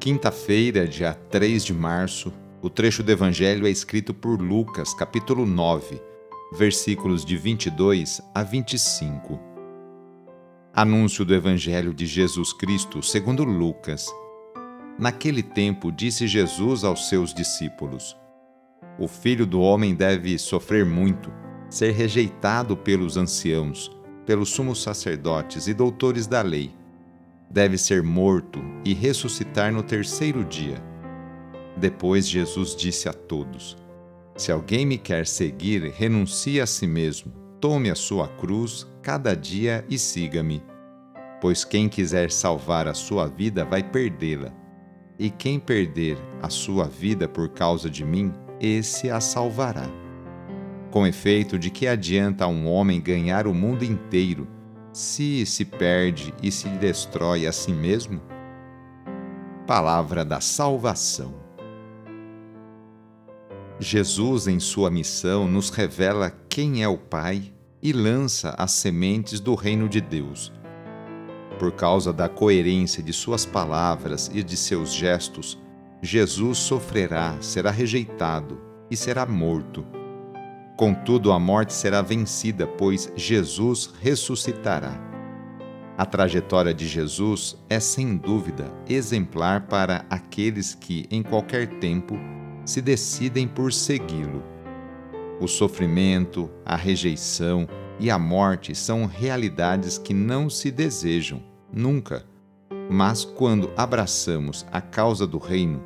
Quinta-feira, dia 3 de março, o trecho do Evangelho é escrito por Lucas, capítulo 9, versículos de 22 a 25. Anúncio do Evangelho de Jesus Cristo segundo Lucas. Naquele tempo disse Jesus aos seus discípulos: O filho do homem deve sofrer muito, ser rejeitado pelos anciãos, pelos sumos sacerdotes e doutores da lei deve ser morto e ressuscitar no terceiro dia. Depois Jesus disse a todos: Se alguém me quer seguir, renuncie a si mesmo, tome a sua cruz cada dia e siga-me. Pois quem quiser salvar a sua vida vai perdê-la, e quem perder a sua vida por causa de mim, esse a salvará. Com efeito, de que adianta um homem ganhar o mundo inteiro? Se se perde e se destrói a si mesmo? Palavra da Salvação. Jesus, em sua missão, nos revela quem é o Pai e lança as sementes do reino de Deus. Por causa da coerência de suas palavras e de seus gestos, Jesus sofrerá, será rejeitado e será morto Contudo, a morte será vencida, pois Jesus ressuscitará. A trajetória de Jesus é, sem dúvida, exemplar para aqueles que, em qualquer tempo, se decidem por segui-lo. O sofrimento, a rejeição e a morte são realidades que não se desejam, nunca. Mas quando abraçamos a causa do Reino,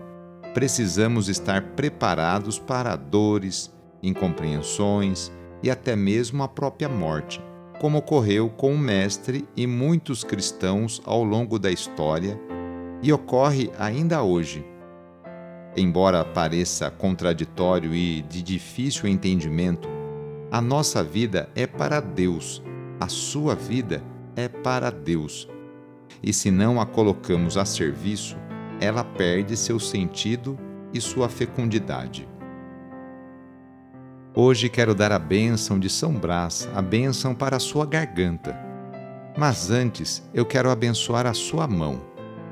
precisamos estar preparados para dores, incompreensões e até mesmo a própria morte, como ocorreu com o Mestre e muitos cristãos ao longo da história e ocorre ainda hoje. Embora pareça contraditório e de difícil entendimento, a nossa vida é para Deus, a sua vida é para Deus. E se não a colocamos a serviço, ela perde seu sentido e sua fecundidade. Hoje quero dar a bênção de São Brás, a bênção para a sua garganta. Mas antes eu quero abençoar a sua mão,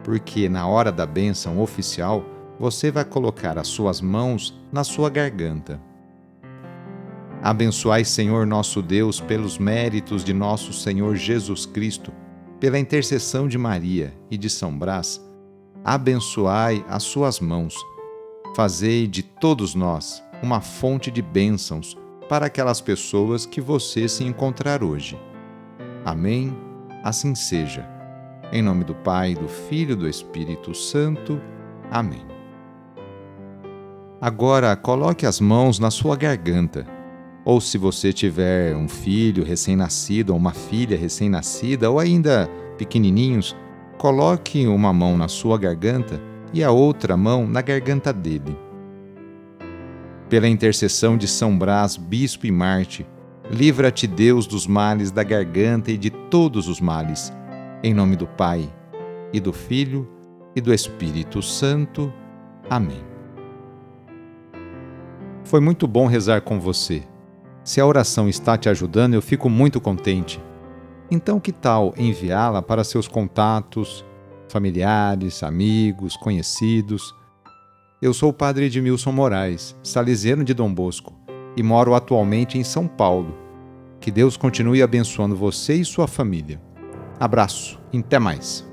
porque na hora da bênção oficial você vai colocar as suas mãos na sua garganta. Abençoai, Senhor nosso Deus, pelos méritos de nosso Senhor Jesus Cristo, pela intercessão de Maria e de São Brás, abençoai as suas mãos. Fazei de todos nós uma fonte de bênçãos para aquelas pessoas que você se encontrar hoje. Amém? Assim seja. Em nome do Pai, do Filho e do Espírito Santo. Amém. Agora coloque as mãos na sua garganta. Ou se você tiver um filho recém-nascido ou uma filha recém-nascida ou ainda pequenininhos, coloque uma mão na sua garganta e a outra mão na garganta dele pela intercessão de São Brás, bispo e Marte, livra-te Deus dos males da garganta e de todos os males. Em nome do Pai, e do Filho, e do Espírito Santo. Amém. Foi muito bom rezar com você. Se a oração está te ajudando, eu fico muito contente. Então, que tal enviá-la para seus contatos, familiares, amigos, conhecidos? Eu sou o padre Edmilson Moraes, salesiano de Dom Bosco, e moro atualmente em São Paulo. Que Deus continue abençoando você e sua família. Abraço, até mais.